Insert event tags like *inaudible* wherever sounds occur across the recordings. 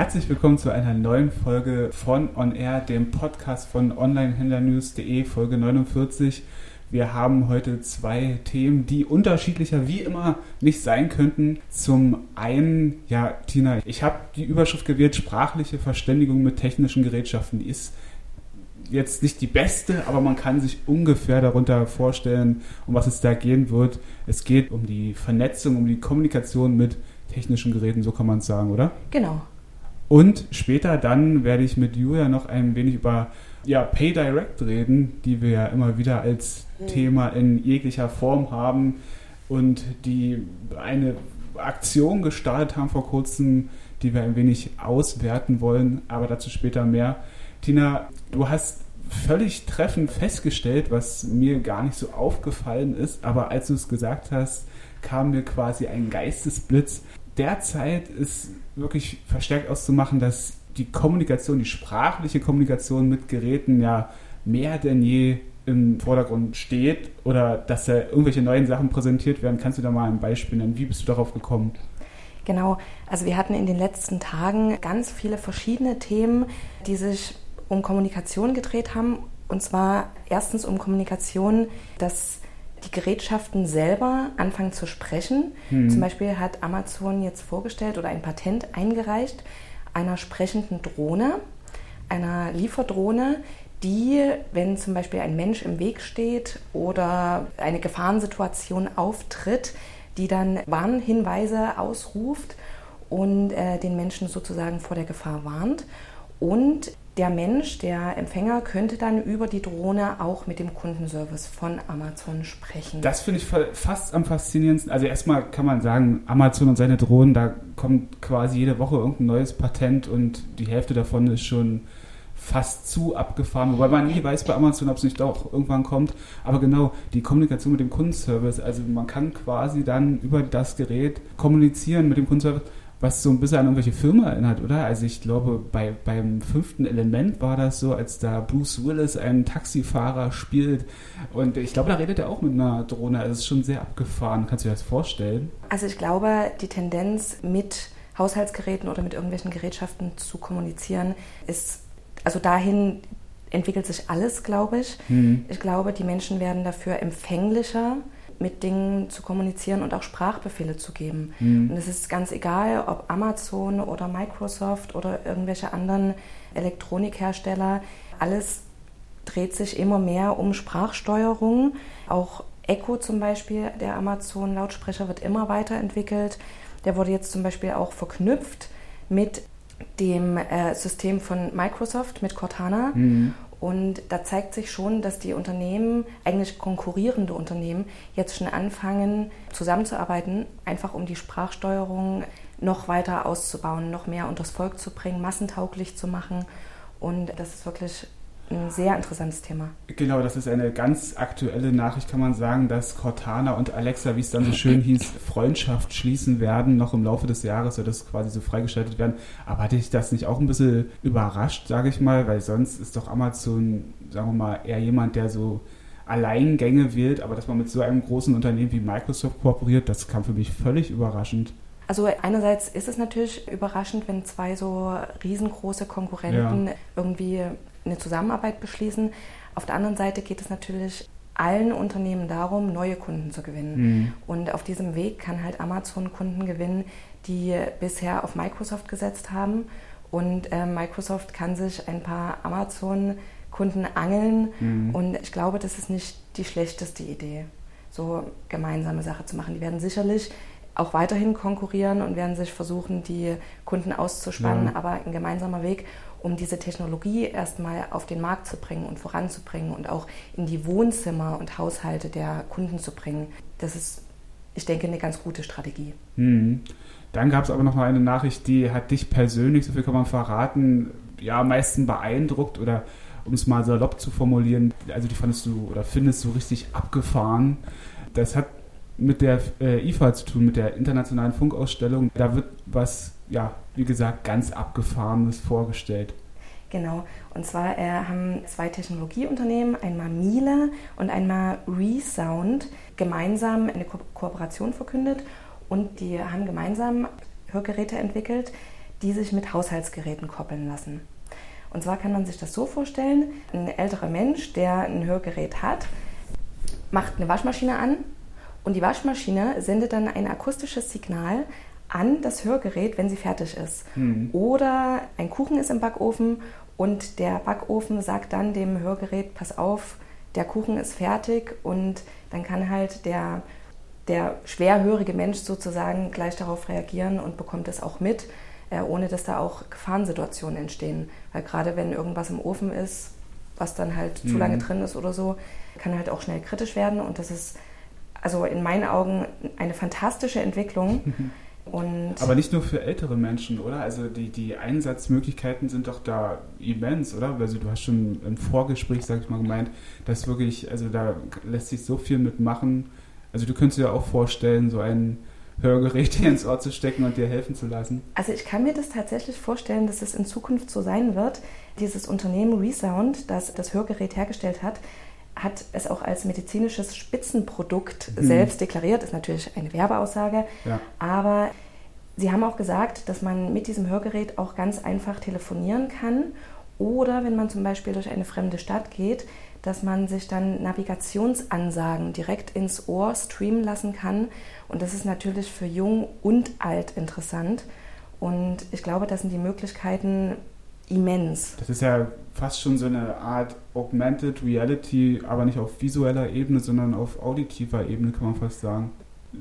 Herzlich willkommen zu einer neuen Folge von On Air, dem Podcast von Onlinehändlernews.de, Folge 49. Wir haben heute zwei Themen, die unterschiedlicher wie immer nicht sein könnten. Zum einen, ja, Tina, ich habe die Überschrift gewählt, sprachliche Verständigung mit technischen Gerätschaften. Die ist jetzt nicht die beste, aber man kann sich ungefähr darunter vorstellen, um was es da gehen wird. Es geht um die Vernetzung, um die Kommunikation mit technischen Geräten, so kann man es sagen, oder? Genau. Und später dann werde ich mit Julia noch ein wenig über ja, Pay Direct reden, die wir ja immer wieder als mhm. Thema in jeglicher Form haben und die eine Aktion gestartet haben vor kurzem, die wir ein wenig auswerten wollen, aber dazu später mehr. Tina, du hast völlig treffend festgestellt, was mir gar nicht so aufgefallen ist, aber als du es gesagt hast, kam mir quasi ein Geistesblitz. Derzeit ist wirklich verstärkt auszumachen, dass die Kommunikation, die sprachliche Kommunikation mit Geräten ja mehr denn je im Vordergrund steht oder dass da irgendwelche neuen Sachen präsentiert werden. Kannst du da mal ein Beispiel nennen? Wie bist du darauf gekommen? Genau, also wir hatten in den letzten Tagen ganz viele verschiedene Themen, die sich um Kommunikation gedreht haben. Und zwar erstens um Kommunikation, dass die Gerätschaften selber anfangen zu sprechen. Hm. Zum Beispiel hat Amazon jetzt vorgestellt oder ein Patent eingereicht einer sprechenden Drohne, einer Lieferdrohne, die, wenn zum Beispiel ein Mensch im Weg steht oder eine Gefahrensituation auftritt, die dann Warnhinweise ausruft und äh, den Menschen sozusagen vor der Gefahr warnt. Und der Mensch, der Empfänger, könnte dann über die Drohne auch mit dem Kundenservice von Amazon sprechen. Das finde ich fast am faszinierendsten. Also erstmal kann man sagen, Amazon und seine Drohnen, da kommt quasi jede Woche irgendein neues Patent und die Hälfte davon ist schon fast zu abgefahren, wobei man nie weiß bei Amazon, ob es nicht doch irgendwann kommt. Aber genau, die Kommunikation mit dem Kundenservice, also man kann quasi dann über das Gerät kommunizieren mit dem Kundenservice was so ein bisschen an irgendwelche Firmen erinnert, oder? Also ich glaube, bei, beim fünften Element war das so, als da Bruce Willis einen Taxifahrer spielt. Und ich glaube, da redet er auch mit einer Drohne. Also es ist schon sehr abgefahren. Kannst du dir das vorstellen? Also ich glaube, die Tendenz mit Haushaltsgeräten oder mit irgendwelchen Gerätschaften zu kommunizieren ist, also dahin entwickelt sich alles, glaube ich. Mhm. Ich glaube, die Menschen werden dafür empfänglicher mit Dingen zu kommunizieren und auch Sprachbefehle zu geben. Mhm. Und es ist ganz egal, ob Amazon oder Microsoft oder irgendwelche anderen Elektronikhersteller, alles dreht sich immer mehr um Sprachsteuerung. Auch Echo zum Beispiel, der Amazon-Lautsprecher, wird immer weiterentwickelt. Der wurde jetzt zum Beispiel auch verknüpft mit dem äh, System von Microsoft, mit Cortana. Mhm. Und da zeigt sich schon, dass die Unternehmen, eigentlich konkurrierende Unternehmen, jetzt schon anfangen zusammenzuarbeiten, einfach um die Sprachsteuerung noch weiter auszubauen, noch mehr unters Volk zu bringen, massentauglich zu machen. Und das ist wirklich ein sehr interessantes Thema. Genau, das ist eine ganz aktuelle Nachricht, kann man sagen, dass Cortana und Alexa, wie es dann so schön *laughs* hieß, Freundschaft schließen werden, noch im Laufe des Jahres soll das quasi so freigeschaltet werden. Aber hatte ich das nicht auch ein bisschen überrascht, sage ich mal, weil sonst ist doch Amazon, sagen wir mal, eher jemand, der so Alleingänge wählt, aber dass man mit so einem großen Unternehmen wie Microsoft kooperiert, das kam für mich völlig überraschend. Also einerseits ist es natürlich überraschend, wenn zwei so riesengroße Konkurrenten ja. irgendwie eine Zusammenarbeit beschließen. Auf der anderen Seite geht es natürlich allen Unternehmen darum, neue Kunden zu gewinnen. Mhm. Und auf diesem Weg kann halt Amazon Kunden gewinnen, die bisher auf Microsoft gesetzt haben. Und äh, Microsoft kann sich ein paar Amazon-Kunden angeln. Mhm. Und ich glaube, das ist nicht die schlechteste Idee, so gemeinsame Sache zu machen. Die werden sicherlich auch weiterhin konkurrieren und werden sich versuchen, die Kunden auszuspannen, ja. aber ein gemeinsamer Weg um diese Technologie erstmal auf den Markt zu bringen und voranzubringen und auch in die Wohnzimmer und Haushalte der Kunden zu bringen. Das ist, ich denke, eine ganz gute Strategie. Mhm. Dann gab es aber noch mal eine Nachricht, die hat dich persönlich, so viel kann man verraten, ja, am meisten beeindruckt oder um es mal salopp zu formulieren, also die fandest du oder findest du richtig abgefahren. Das hat mit der äh, IFA zu tun, mit der internationalen Funkausstellung. Da wird was ja, wie gesagt, ganz abgefahrenes vorgestellt. Genau, und zwar äh, haben zwei Technologieunternehmen, einmal Miele und einmal Resound, gemeinsam eine Ko Kooperation verkündet und die haben gemeinsam Hörgeräte entwickelt, die sich mit Haushaltsgeräten koppeln lassen. Und zwar kann man sich das so vorstellen, ein älterer Mensch, der ein Hörgerät hat, macht eine Waschmaschine an und die Waschmaschine sendet dann ein akustisches Signal an das Hörgerät, wenn sie fertig ist. Mhm. Oder ein Kuchen ist im Backofen und der Backofen sagt dann dem Hörgerät, pass auf, der Kuchen ist fertig und dann kann halt der, der schwerhörige Mensch sozusagen gleich darauf reagieren und bekommt es auch mit, äh, ohne dass da auch Gefahrensituationen entstehen. Weil gerade wenn irgendwas im Ofen ist, was dann halt mhm. zu lange drin ist oder so, kann halt auch schnell kritisch werden und das ist also in meinen Augen eine fantastische Entwicklung. *laughs* Und Aber nicht nur für ältere Menschen, oder? Also die, die Einsatzmöglichkeiten sind doch da immens, oder? Also du hast schon im Vorgespräch, sag ich mal, gemeint, dass wirklich, also da lässt sich so viel mitmachen. Also du könntest dir auch vorstellen, so ein Hörgerät *laughs* dir ins Ohr zu stecken und dir helfen zu lassen. Also ich kann mir das tatsächlich vorstellen, dass es in Zukunft so sein wird. Dieses Unternehmen Resound, das das Hörgerät hergestellt hat, hat es auch als medizinisches Spitzenprodukt mhm. selbst deklariert. Ist natürlich eine Werbeaussage. Ja. Aber sie haben auch gesagt, dass man mit diesem Hörgerät auch ganz einfach telefonieren kann. Oder wenn man zum Beispiel durch eine fremde Stadt geht, dass man sich dann Navigationsansagen direkt ins Ohr streamen lassen kann. Und das ist natürlich für jung und alt interessant. Und ich glaube, das sind die Möglichkeiten immens. Das ist ja fast schon so eine Art Augmented Reality, aber nicht auf visueller Ebene, sondern auf auditiver Ebene, kann man fast sagen.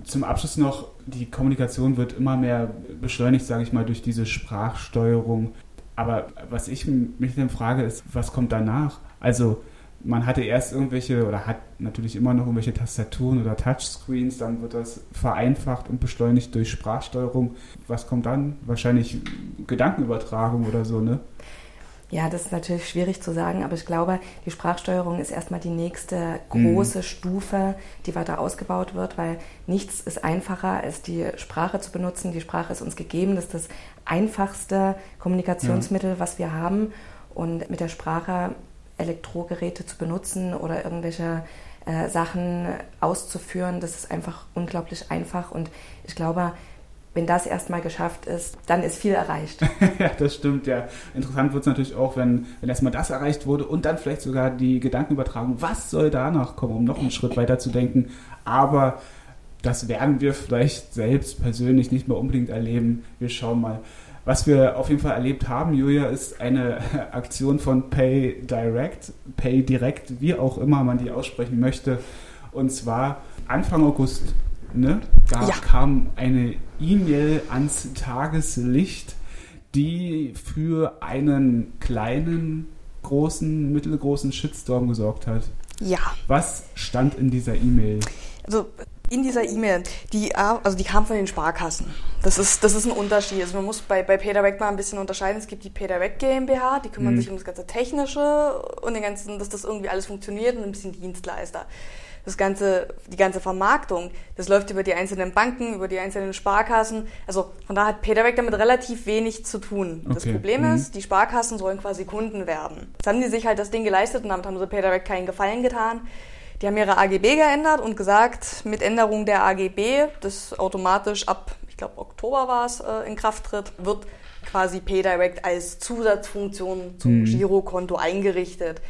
Zum Abschluss noch, die Kommunikation wird immer mehr beschleunigt, sage ich mal, durch diese Sprachsteuerung. Aber was ich mich dann frage, ist, was kommt danach? Also man hatte erst irgendwelche oder hat natürlich immer noch irgendwelche Tastaturen oder Touchscreens, dann wird das vereinfacht und beschleunigt durch Sprachsteuerung. Was kommt dann? Wahrscheinlich Gedankenübertragung oder so, ne? Ja, das ist natürlich schwierig zu sagen, aber ich glaube, die Sprachsteuerung ist erstmal die nächste große mhm. Stufe, die weiter ausgebaut wird, weil nichts ist einfacher, als die Sprache zu benutzen. Die Sprache ist uns gegeben, das ist das einfachste Kommunikationsmittel, ja. was wir haben. Und mit der Sprache Elektrogeräte zu benutzen oder irgendwelche äh, Sachen auszuführen, das ist einfach unglaublich einfach. Und ich glaube, wenn das erstmal geschafft ist, dann ist viel erreicht. *laughs* ja, das stimmt, ja. Interessant wird es natürlich auch, wenn, wenn erstmal das erreicht wurde und dann vielleicht sogar die Gedankenübertragung, was soll danach kommen, um noch einen Schritt weiter zu denken. Aber das werden wir vielleicht selbst persönlich nicht mehr unbedingt erleben. Wir schauen mal. Was wir auf jeden Fall erlebt haben, Julia, ist eine *laughs* Aktion von Pay Direct, Pay Direct, wie auch immer man die aussprechen möchte. Und zwar Anfang August ne? Da ja. kam eine E-Mail ans Tageslicht, die für einen kleinen, großen, mittelgroßen Shitstorm gesorgt hat. Ja. Was stand in dieser E-Mail? Also in dieser E-Mail, die, also die kam von den Sparkassen. Das ist, das ist ein Unterschied. Also man muss bei, bei PayDirect mal ein bisschen unterscheiden. Es gibt die PayDirect GmbH, die kümmern mhm. sich um das ganze Technische und den ganzen, dass das irgendwie alles funktioniert und ein bisschen Dienstleister das ganze, die ganze Vermarktung, das läuft über die einzelnen Banken, über die einzelnen Sparkassen. Also von da hat Peterbeck damit relativ wenig zu tun. Okay. Das Problem mhm. ist, die Sparkassen sollen quasi Kunden werden. Jetzt haben die sich halt das Ding geleistet und damit haben sie Peterbeck keinen Gefallen getan. Die haben ihre AGB geändert und gesagt, mit Änderung der AGB, das automatisch ab, ich glaube Oktober war es, äh, in Kraft tritt, wird quasi PayDirect als Zusatzfunktion zum mhm. Girokonto eingerichtet.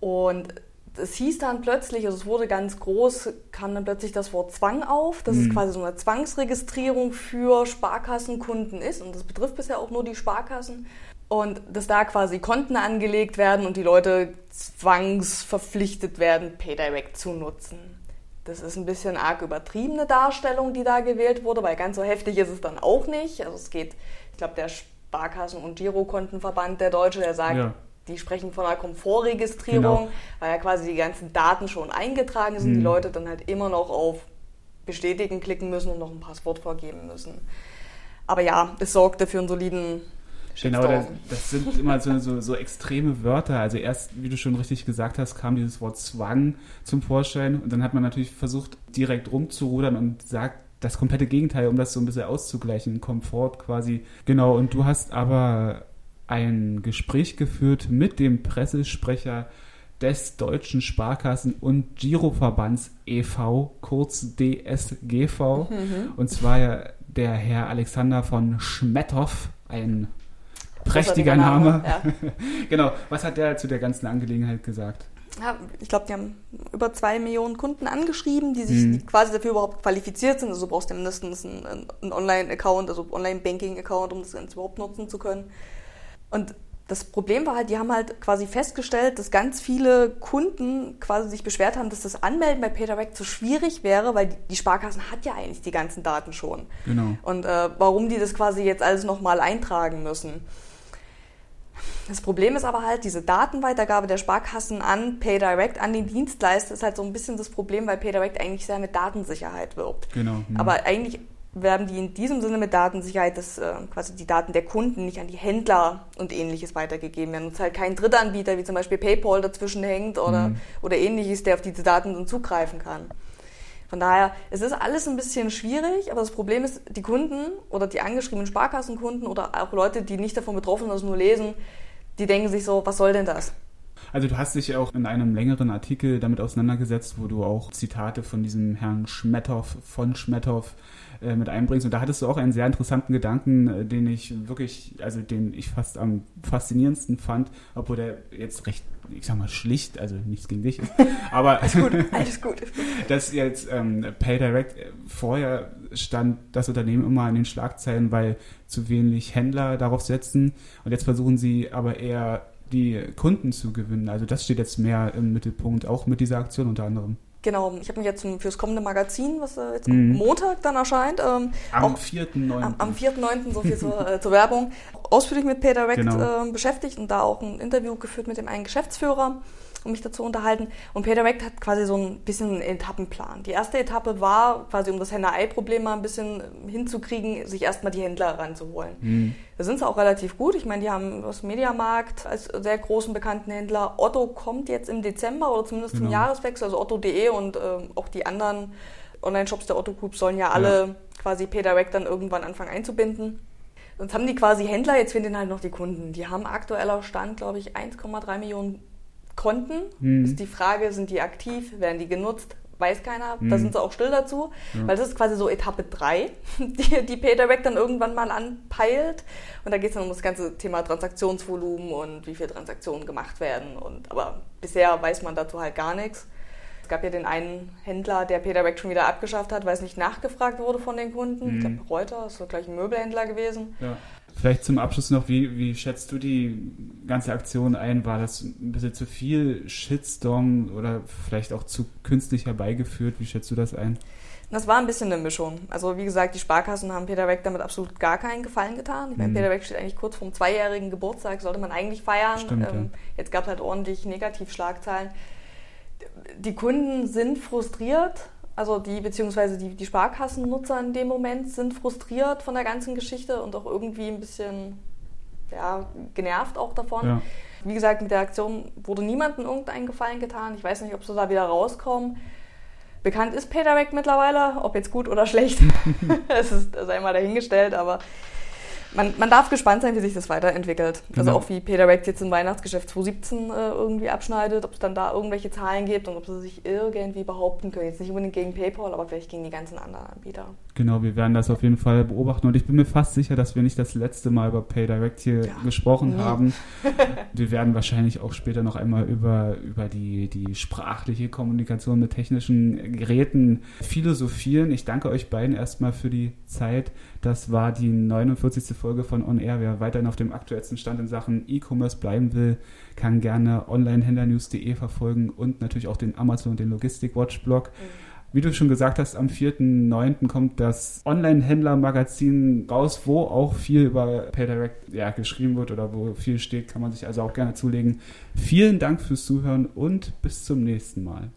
Und es hieß dann plötzlich, also es wurde ganz groß, kam dann plötzlich das Wort Zwang auf, dass mhm. es quasi so eine Zwangsregistrierung für Sparkassenkunden ist und das betrifft bisher auch nur die Sparkassen und dass da quasi Konten angelegt werden und die Leute zwangsverpflichtet werden, PayDirect zu nutzen. Das ist ein bisschen arg übertriebene Darstellung, die da gewählt wurde, weil ganz so heftig ist es dann auch nicht. Also es geht, ich glaube, der Sparkassen- und Girokontenverband der Deutsche, der sagt, ja die sprechen von einer Komfortregistrierung, genau. weil ja quasi die ganzen Daten schon eingetragen sind, mhm. die Leute dann halt immer noch auf Bestätigen klicken müssen und noch ein Passwort vorgeben müssen. Aber ja, es sorgt dafür einen soliden Genau, das, das, sind immer so, so, so, extreme Wörter. Also erst, wie du schon richtig gesagt hast, kam dieses Wort Zwang zum Vorschein und dann hat man natürlich versucht, direkt rumzurudern und sagt das komplette Gegenteil, um das so ein bisschen auszugleichen, Komfort quasi. Genau, und du hast aber ein Gespräch geführt mit dem Pressesprecher des Deutschen Sparkassen- und Giroverbands e.V., kurz DSGV. Mhm. Und zwar der Herr Alexander von Schmettow. ein prächtiger Name. Name. Ja. *laughs* genau. Was hat der zu der ganzen Angelegenheit gesagt? Ja, ich glaube, die haben über zwei Millionen Kunden angeschrieben, die sich mhm. quasi dafür überhaupt qualifiziert sind. Also du brauchst ja mindestens einen, einen Online-Account, also Online-Banking-Account, um das Ganze überhaupt nutzen zu können. Und das Problem war halt, die haben halt quasi festgestellt, dass ganz viele Kunden quasi sich beschwert haben, dass das Anmelden bei PayDirect zu schwierig wäre, weil die Sparkassen hat ja eigentlich die ganzen Daten schon. Genau. Und äh, warum die das quasi jetzt alles nochmal eintragen müssen. Das Problem ist aber halt, diese Datenweitergabe der Sparkassen an PayDirect, an den Dienstleister, ist halt so ein bisschen das Problem, weil PayDirect eigentlich sehr mit Datensicherheit wirbt. Genau. Mhm. Aber eigentlich werben die in diesem Sinne mit Datensicherheit, dass äh, quasi die Daten der Kunden nicht an die Händler und ähnliches weitergegeben werden. Und es halt kein Drittanbieter wie zum Beispiel PayPal dazwischen hängt oder, mhm. oder ähnliches, der auf diese Daten dann zugreifen kann. Von daher, es ist alles ein bisschen schwierig, aber das Problem ist, die Kunden oder die angeschriebenen Sparkassenkunden oder auch Leute, die nicht davon betroffen sind, das nur lesen, die denken sich so, was soll denn das? Also du hast dich auch in einem längeren Artikel damit auseinandergesetzt, wo du auch Zitate von diesem Herrn Schmetthoff, von Schmetthoff äh, mit einbringst. Und da hattest du auch einen sehr interessanten Gedanken, äh, den ich wirklich, also den ich fast am faszinierendsten fand, obwohl der jetzt recht, ich sag mal, schlicht, also nichts gegen dich ist. *laughs* Aber alles gut, *laughs* alles gut. dass jetzt ähm, PayDirect äh, vorher stand das Unternehmen immer in den Schlagzeilen, weil zu wenig Händler darauf setzen. Und jetzt versuchen sie aber eher die Kunden zu gewinnen. Also das steht jetzt mehr im Mittelpunkt, auch mit dieser Aktion unter anderem. Genau, ich habe mich jetzt fürs kommende Magazin, was äh, jetzt mhm. Montag dann erscheint, ähm, am 4.9. Am, am 4.9. so viel zur, äh, zur Werbung, ausführlich mit PayDirect genau. äh, beschäftigt und da auch ein Interview geführt mit dem einen Geschäftsführer um mich dazu unterhalten. Und PayDirect hat quasi so ein bisschen einen Etappenplan. Die erste Etappe war quasi, um das Henne-Ei-Problem mal ein bisschen hinzukriegen, sich erstmal die Händler ranzuholen. Mhm. Da sind sie auch relativ gut. Ich meine, die haben das Mediamarkt als sehr großen bekannten Händler. Otto kommt jetzt im Dezember oder zumindest genau. zum Jahreswechsel, also Otto.de und äh, auch die anderen Online-Shops der Otto Group sollen ja alle ja. quasi PayDirect dann irgendwann anfangen einzubinden. Sonst haben die quasi Händler, jetzt finden halt noch die Kunden. Die haben aktueller Stand, glaube ich, 1,3 Millionen Konten. Hm. Ist die Frage, sind die aktiv, werden die genutzt? Weiß keiner. Hm. Da sind sie auch still dazu, ja. weil das ist quasi so Etappe 3, *laughs* die, die PayDirect dann irgendwann mal anpeilt. Und da geht es dann um das ganze Thema Transaktionsvolumen und wie viele Transaktionen gemacht werden. Und, aber bisher weiß man dazu halt gar nichts. Es gab ja den einen Händler, der PayDirect schon wieder abgeschafft hat, weil es nicht nachgefragt wurde von den Kunden. Hm. Ich glaube, Reuter ist so gleich ein Möbelhändler gewesen. Ja. Vielleicht zum Abschluss noch, wie, wie schätzt du die ganze Aktion ein? War das ein bisschen zu viel Shitstorm oder vielleicht auch zu künstlich herbeigeführt? Wie schätzt du das ein? Das war ein bisschen eine Mischung. Also wie gesagt, die Sparkassen haben Peter Weck damit absolut gar keinen Gefallen getan. Ich meine, mhm. Peter Weck steht eigentlich kurz vorm zweijährigen Geburtstag, sollte man eigentlich feiern. Stimmt, ähm, ja. Jetzt gab es halt ordentlich Negativschlagzeilen. Die Kunden sind frustriert, also die, beziehungsweise die, die Sparkassennutzer in dem Moment sind frustriert von der ganzen Geschichte und auch irgendwie ein bisschen ja, genervt auch davon. Ja. Wie gesagt, mit der Aktion wurde niemandem irgendeinen Gefallen getan. Ich weiß nicht, ob sie da wieder rauskommen. Bekannt ist PayDirect mittlerweile, ob jetzt gut oder *laughs* schlecht. *laughs* es ist einmal dahingestellt, aber man, man darf gespannt sein, wie sich das weiterentwickelt. Also genau. Also auch wie Rex jetzt im Weihnachtsgeschäft 2017 äh, irgendwie abschneidet, ob es dann da irgendwelche Zahlen gibt und ob sie sich irgendwie behaupten können. Jetzt nicht unbedingt gegen PayPal, aber vielleicht gegen die ganzen anderen Anbieter. Genau, wir werden das auf jeden Fall beobachten und ich bin mir fast sicher, dass wir nicht das letzte Mal über PayDirect hier ja. gesprochen nee. haben. *laughs* wir werden wahrscheinlich auch später noch einmal über, über die, die sprachliche Kommunikation mit technischen Geräten philosophieren. Ich danke euch beiden erstmal für die Zeit. Das war die 49. Folge von On Air. Wer weiterhin auf dem aktuellsten Stand in Sachen E-Commerce bleiben will, kann gerne onlinehändlernews.de verfolgen und natürlich auch den Amazon und den Logistik-Watch-Blog. Mhm. Wie du schon gesagt hast, am 4.9. kommt das Online-Händler-Magazin raus, wo auch viel über PayDirect ja, geschrieben wird oder wo viel steht, kann man sich also auch gerne zulegen. Vielen Dank fürs Zuhören und bis zum nächsten Mal.